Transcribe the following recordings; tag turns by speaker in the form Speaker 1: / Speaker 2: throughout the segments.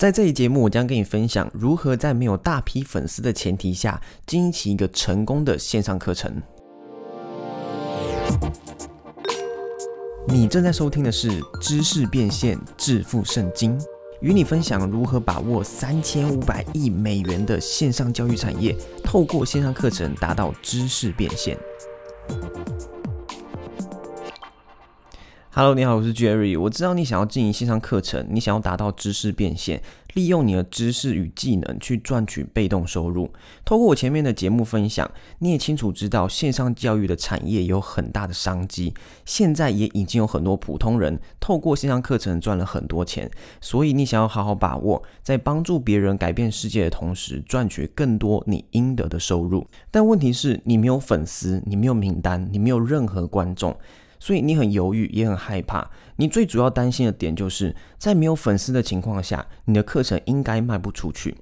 Speaker 1: 在这一节目，我将跟你分享如何在没有大批粉丝的前提下，经营起一个成功的线上课程。你正在收听的是《知识变现致富圣经》，与你分享如何把握三千五百亿美元的线上教育产业，透过线上课程达到知识变现。Hello，你好，我是 Jerry。我知道你想要经营线上课程，你想要达到知识变现，利用你的知识与技能去赚取被动收入。透过我前面的节目分享，你也清楚知道线上教育的产业有很大的商机。现在也已经有很多普通人透过线上课程赚了很多钱，所以你想要好好把握，在帮助别人改变世界的同时，赚取更多你应得的收入。但问题是，你没有粉丝，你没有名单，你没有任何观众。所以你很犹豫，也很害怕。你最主要担心的点，就是在没有粉丝的情况下，你的课程应该卖不出去。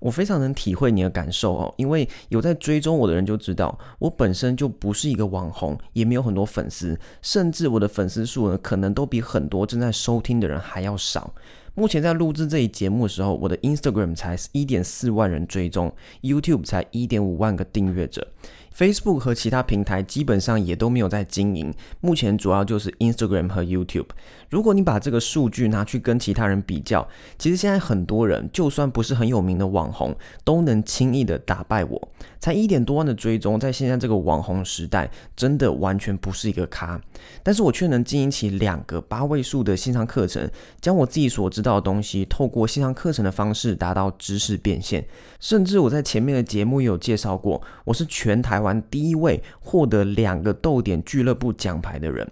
Speaker 1: 我非常能体会你的感受哦，因为有在追踪我的人就知道，我本身就不是一个网红，也没有很多粉丝，甚至我的粉丝数呢，可能都比很多正在收听的人还要少。目前在录制这一节目的时候，我的 Instagram 才一点四万人追踪，YouTube 才一点五万个订阅者。Facebook 和其他平台基本上也都没有在经营，目前主要就是 Instagram 和 YouTube。如果你把这个数据拿去跟其他人比较，其实现在很多人就算不是很有名的网红，都能轻易的打败我。才一点多万的追踪，在现在这个网红时代，真的完全不是一个咖。但是我却能经营起两个八位数的线上课程，将我自己所知道的东西，透过线上课程的方式达到知识变现。甚至我在前面的节目也有介绍过，我是全台。湾第一位获得两个豆点俱乐部奖牌的人，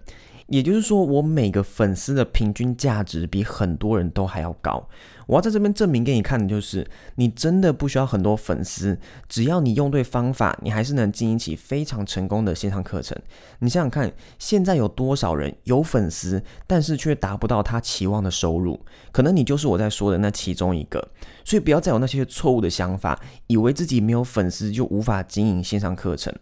Speaker 1: 也就是说，我每个粉丝的平均价值比很多人都还要高。我要在这边证明给你看的就是，你真的不需要很多粉丝，只要你用对方法，你还是能经营起非常成功的线上课程。你想想看，现在有多少人有粉丝，但是却达不到他期望的收入？可能你就是我在说的那其中一个。所以不要再有那些错误的想法，以为自己没有粉丝就无法经营线上课程。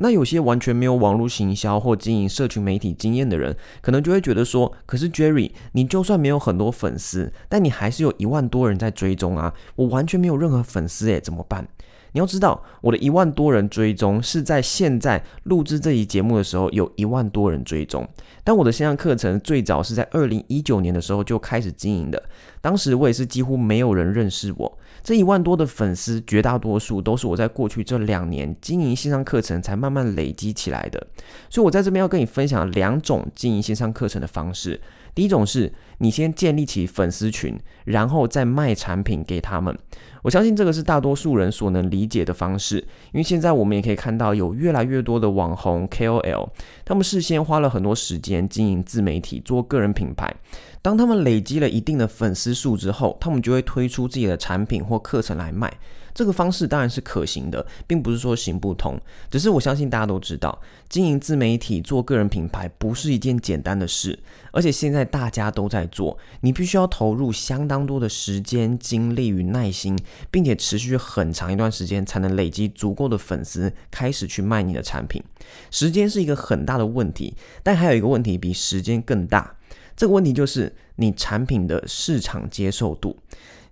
Speaker 1: 那有些完全没有网络行销或经营社群媒体经验的人，可能就会觉得说：“可是 Jerry，你就算没有很多粉丝，但你还是有一万多人在追踪啊！我完全没有任何粉丝诶，怎么办？”你要知道，我的一万多人追踪是在现在录制这一节目的时候有一万多人追踪，但我的线上课程最早是在二零一九年的时候就开始经营的，当时我也是几乎没有人认识我。这一万多的粉丝，绝大多数都是我在过去这两年经营线上课程才慢慢累积起来的。所以我在这边要跟你分享两种经营线上课程的方式。第一种是你先建立起粉丝群，然后再卖产品给他们。我相信这个是大多数人所能理解的方式，因为现在我们也可以看到有越来越多的网红 KOL，他们事先花了很多时间经营自媒体，做个人品牌。当他们累积了一定的粉丝数之后，他们就会推出自己的产品或课程来卖。这个方式当然是可行的，并不是说行不通。只是我相信大家都知道，经营自媒体、做个人品牌不是一件简单的事，而且现在大家都在做，你必须要投入相当多的时间、精力与耐心，并且持续很长一段时间才能累积足够的粉丝，开始去卖你的产品。时间是一个很大的问题，但还有一个问题比时间更大。这个问题就是你产品的市场接受度。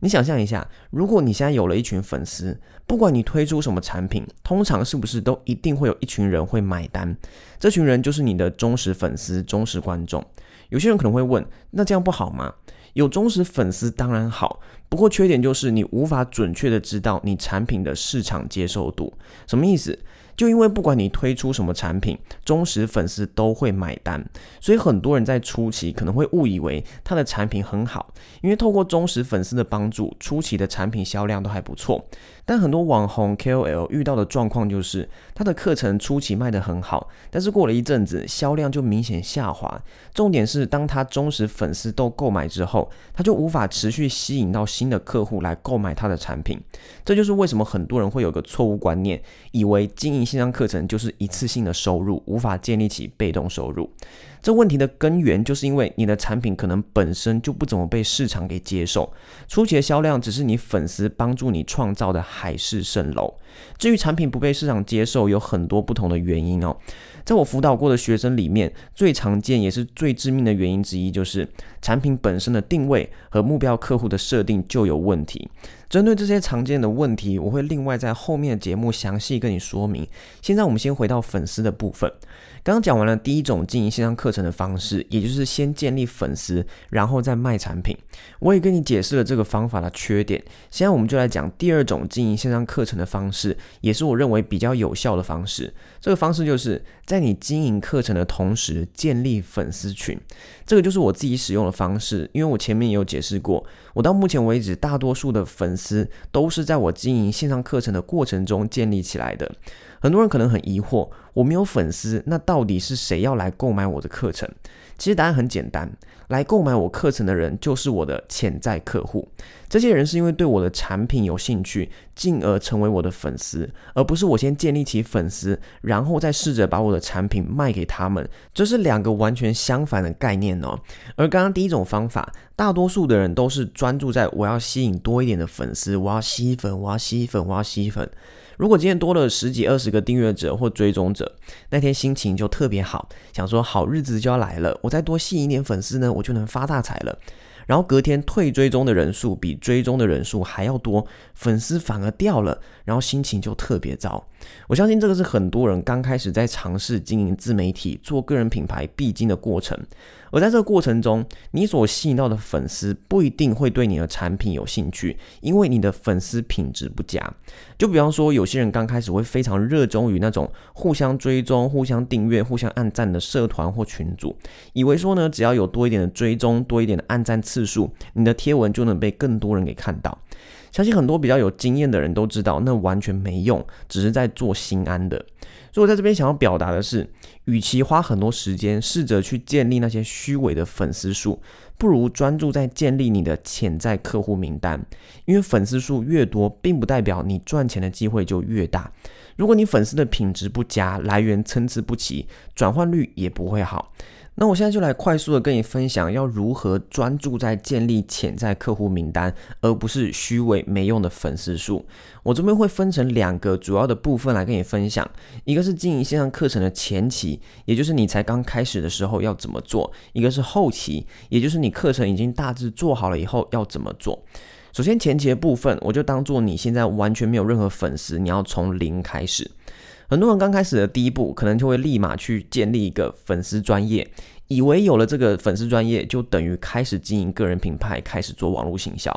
Speaker 1: 你想象一下，如果你现在有了一群粉丝，不管你推出什么产品，通常是不是都一定会有一群人会买单？这群人就是你的忠实粉丝、忠实观众。有些人可能会问，那这样不好吗？有忠实粉丝当然好，不过缺点就是你无法准确的知道你产品的市场接受度。什么意思？就因为不管你推出什么产品，忠实粉丝都会买单，所以很多人在初期可能会误以为他的产品很好，因为透过忠实粉丝的帮助，初期的产品销量都还不错。但很多网红 KOL 遇到的状况就是，他的课程初期卖得很好，但是过了一阵子，销量就明显下滑。重点是，当他忠实粉丝都购买之后，他就无法持续吸引到新的客户来购买他的产品。这就是为什么很多人会有个错误观念，以为经营线上课程就是一次性的收入，无法建立起被动收入。这问题的根源就是因为你的产品可能本身就不怎么被市场给接受，初期的销量只是你粉丝帮助你创造的海市蜃楼。至于产品不被市场接受，有很多不同的原因哦。在我辅导过的学生里面，最常见也是最致命的原因之一，就是产品本身的定位和目标客户的设定就有问题。针对这些常见的问题，我会另外在后面的节目详细跟你说明。现在我们先回到粉丝的部分。刚刚讲完了第一种经营线上课程的方式，也就是先建立粉丝，然后再卖产品。我也跟你解释了这个方法的缺点。现在我们就来讲第二种经营线上课程的方式，也是我认为比较有效的方式。这个方式就是在在你经营课程的同时建立粉丝群。这个就是我自己使用的方式，因为我前面也有解释过，我到目前为止大多数的粉丝都是在我经营线上课程的过程中建立起来的。很多人可能很疑惑，我没有粉丝，那到底是谁要来购买我的课程？其实答案很简单，来购买我课程的人就是我的潜在客户。这些人是因为对我的产品有兴趣，进而成为我的粉丝，而不是我先建立起粉丝，然后再试着把我的产品卖给他们。这是两个完全相反的概念哦。而刚刚第一种方法，大多数的人都是专注在我要吸引多一点的粉丝，我要吸粉，我要吸粉，我要吸粉。如果今天多了十几二十个订阅者或追踪者，那天心情就特别好，想说好日子就要来了，我再多吸引一点粉丝呢，我就能发大财了。然后隔天退追踪的人数比追踪的人数还要多，粉丝反而掉了，然后心情就特别糟。我相信这个是很多人刚开始在尝试经营自媒体、做个人品牌必经的过程。而在这个过程中，你所吸引到的粉丝不一定会对你的产品有兴趣，因为你的粉丝品质不佳。就比方说，有些人刚开始会非常热衷于那种互相追踪、互相订阅、互相按赞的社团或群组，以为说呢，只要有多一点的追踪、多一点的按赞次数，你的贴文就能被更多人给看到。相信很多比较有经验的人都知道，那完全没用，只是在做心安的。所以我在这边想要表达的是，与其花很多时间试着去建立那些虚伪的粉丝数，不如专注在建立你的潜在客户名单。因为粉丝数越多，并不代表你赚钱的机会就越大。如果你粉丝的品质不佳，来源参差不齐，转换率也不会好。那我现在就来快速的跟你分享，要如何专注在建立潜在客户名单，而不是虚伪没用的粉丝数。我这边会分成两个主要的部分来跟你分享，一个是经营线上课程的前期，也就是你才刚开始的时候要怎么做；一个是后期，也就是你课程已经大致做好了以后要怎么做。首先前期的部分，我就当做你现在完全没有任何粉丝，你要从零开始。很多人刚开始的第一步，可能就会立马去建立一个粉丝专业，以为有了这个粉丝专业，就等于开始经营个人品牌，开始做网络行销。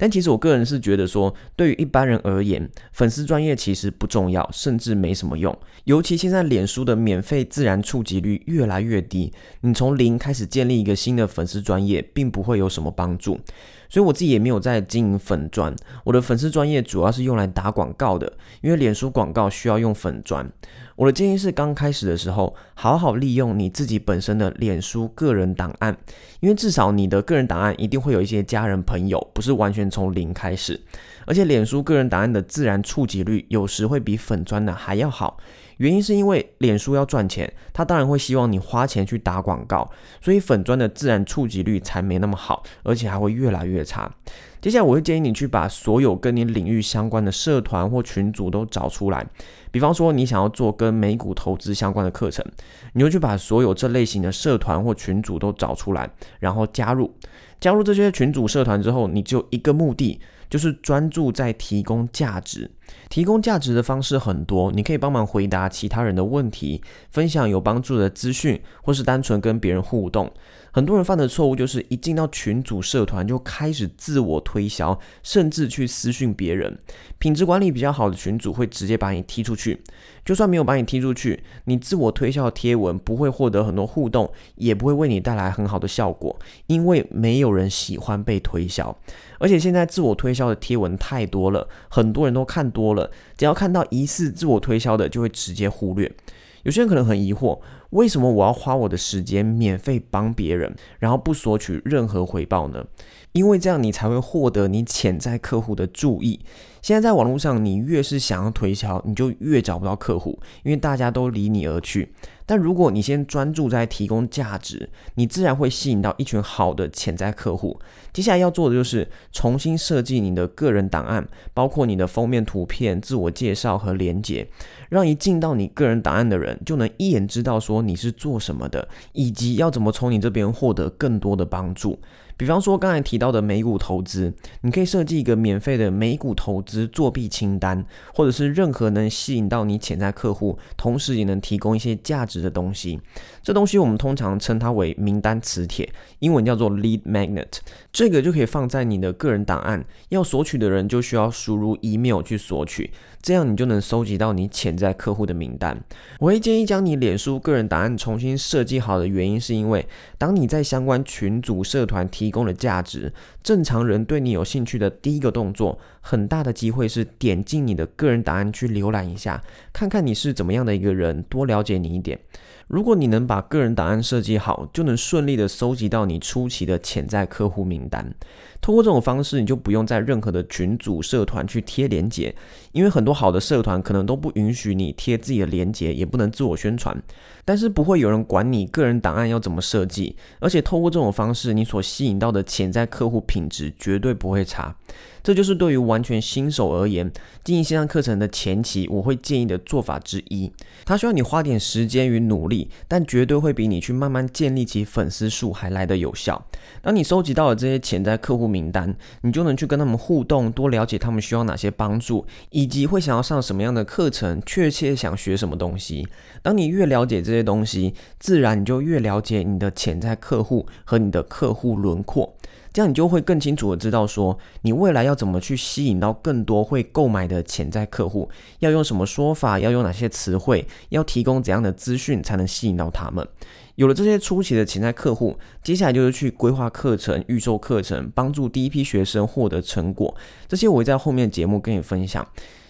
Speaker 1: 但其实我个人是觉得说，对于一般人而言，粉丝专业其实不重要，甚至没什么用。尤其现在脸书的免费自然触及率越来越低，你从零开始建立一个新的粉丝专业，并不会有什么帮助。所以我自己也没有在经营粉砖，我的粉丝专业主要是用来打广告的，因为脸书广告需要用粉砖。我的建议是，刚开始的时候，好好利用你自己本身的脸书个人档案，因为至少你的个人档案一定会有一些家人朋友，不是完全从零开始。而且脸书个人档案的自然触及率有时会比粉砖的还要好。原因是因为脸书要赚钱，他当然会希望你花钱去打广告，所以粉砖的自然触及率才没那么好，而且还会越来越差。接下来我会建议你去把所有跟你领域相关的社团或群组都找出来，比方说你想要做跟美股投资相关的课程，你就去把所有这类型的社团或群组都找出来，然后加入。加入这些群组社团之后，你就一个目的。就是专注在提供价值，提供价值的方式很多，你可以帮忙回答其他人的问题，分享有帮助的资讯，或是单纯跟别人互动。很多人犯的错误就是一进到群组社团就开始自我推销，甚至去私讯别人。品质管理比较好的群组会直接把你踢出去。就算没有把你踢出去，你自我推销的贴文不会获得很多互动，也不会为你带来很好的效果，因为没有人喜欢被推销。而且现在自我推销的贴文太多了，很多人都看多了，只要看到疑似自我推销的，就会直接忽略。有些人可能很疑惑，为什么我要花我的时间免费帮别人，然后不索取任何回报呢？因为这样你才会获得你潜在客户的注意。现在在网络上，你越是想要推销，你就越找不到客户，因为大家都离你而去。但如果你先专注在提供价值，你自然会吸引到一群好的潜在客户。接下来要做的就是重新设计你的个人档案，包括你的封面图片、自我介绍和连接，让一进到你个人档案的人就能一眼知道说你是做什么的，以及要怎么从你这边获得更多的帮助。比方说刚才提到的美股投资，你可以设计一个免费的美股投资作弊清单，或者是任何能吸引到你潜在客户，同时也能提供一些价值的东西。这东西我们通常称它为名单磁铁，英文叫做 lead magnet。这个就可以放在你的个人档案，要索取的人就需要输入 email 去索取。这样你就能收集到你潜在客户的名单。我会建议将你脸书个人档案重新设计好的原因，是因为当你在相关群组、社团提供了价值，正常人对你有兴趣的第一个动作，很大的机会是点进你的个人档案去浏览一下，看看你是怎么样的一个人，多了解你一点。如果你能把个人档案设计好，就能顺利的收集到你初期的潜在客户名单。通过这种方式，你就不用在任何的群组、社团去贴连接，因为很多好的社团可能都不允许你贴自己的连接，也不能自我宣传。但是不会有人管你个人档案要怎么设计，而且透过这种方式，你所吸引到的潜在客户品质绝对不会差。这就是对于完全新手而言，经营线上课程的前期，我会建议的做法之一。它需要你花点时间与努力，但绝对会比你去慢慢建立起粉丝数还来得有效。当你收集到了这些潜在客户名单，你就能去跟他们互动，多了解他们需要哪些帮助，以及会想要上什么样的课程，确切想学什么东西。当你越了解这些东西，自然你就越了解你的潜在客户和你的客户轮廓。这样你就会更清楚的知道，说你未来要怎么去吸引到更多会购买的潜在客户，要用什么说法，要用哪些词汇，要提供怎样的资讯才能吸引到他们。有了这些初期的潜在客户，接下来就是去规划课程、预售课程，帮助第一批学生获得成果。这些我会在后面节目跟你分享。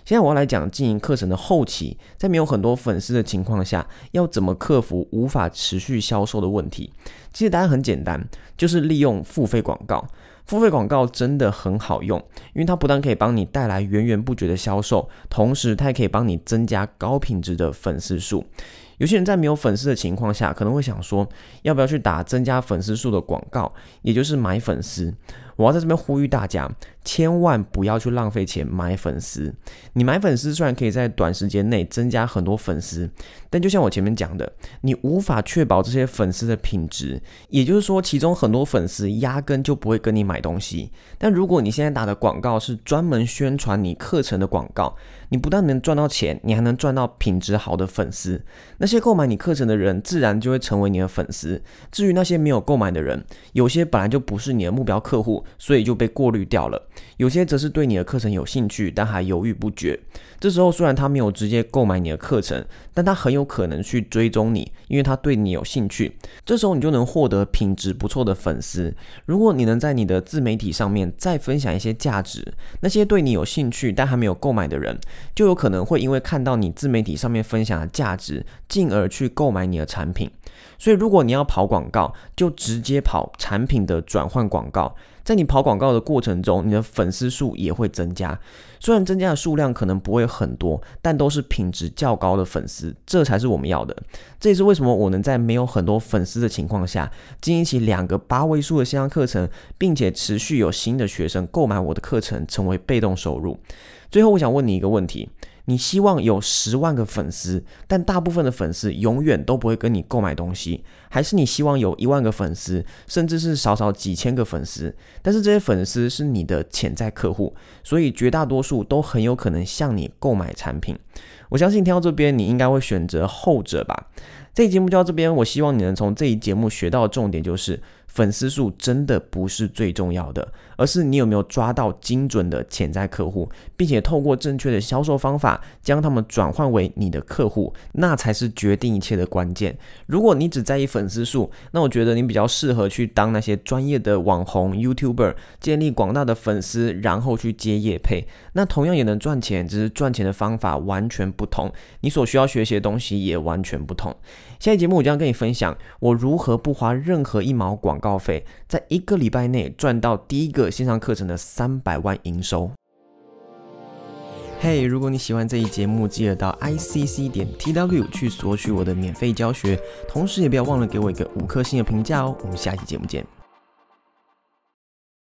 Speaker 1: 现在我要来讲经营课程的后期，在没有很多粉丝的情况下，要怎么克服无法持续销售的问题？其实答案很简单，就是利用付费广告。付费广告真的很好用，因为它不但可以帮你带来源源不绝的销售，同时它也可以帮你增加高品质的粉丝数。有些人在没有粉丝的情况下，可能会想说，要不要去打增加粉丝数的广告，也就是买粉丝。我要在这边呼吁大家，千万不要去浪费钱买粉丝。你买粉丝虽然可以在短时间内增加很多粉丝，但就像我前面讲的，你无法确保这些粉丝的品质。也就是说，其中很多粉丝压根就不会跟你买东西。但如果你现在打的广告是专门宣传你课程的广告，你不但能赚到钱，你还能赚到品质好的粉丝。那些购买你课程的人，自然就会成为你的粉丝。至于那些没有购买的人，有些本来就不是你的目标客户。所以就被过滤掉了。有些则是对你的课程有兴趣，但还犹豫不决。这时候虽然他没有直接购买你的课程，但他很有可能去追踪你，因为他对你有兴趣。这时候你就能获得品质不错的粉丝。如果你能在你的自媒体上面再分享一些价值，那些对你有兴趣但还没有购买的人，就有可能会因为看到你自媒体上面分享的价值，进而去购买你的产品。所以如果你要跑广告，就直接跑产品的转换广告。在你跑广告的过程中，你的粉丝数也会增加。虽然增加的数量可能不会很多，但都是品质较高的粉丝，这才是我们要的。这也是为什么我能在没有很多粉丝的情况下，经营起两个八位数的线上课程，并且持续有新的学生购买我的课程，成为被动收入。最后，我想问你一个问题。你希望有十万个粉丝，但大部分的粉丝永远都不会跟你购买东西，还是你希望有一万个粉丝，甚至是少少几千个粉丝，但是这些粉丝是你的潜在客户，所以绝大多数都很有可能向你购买产品。我相信听到这边，你应该会选择后者吧。这期节目就到这边，我希望你能从这一节目学到的重点就是。粉丝数真的不是最重要的，而是你有没有抓到精准的潜在客户，并且透过正确的销售方法将他们转换为你的客户，那才是决定一切的关键。如果你只在意粉丝数，那我觉得你比较适合去当那些专业的网红 YouTuber，建立广大的粉丝，然后去接业配，那同样也能赚钱，只是赚钱的方法完全不同，你所需要学习的东西也完全不同。下一节目我将跟你分享我如何不花任何一毛广告费，在一个礼拜内赚到第一个线上课程的三百万营收。嘿，如果你喜欢这一节目，记得到 i c c 点 t w 去索取我的免费教学，同时也不要忘了给我一个五颗星的评价哦。我们下期节目见。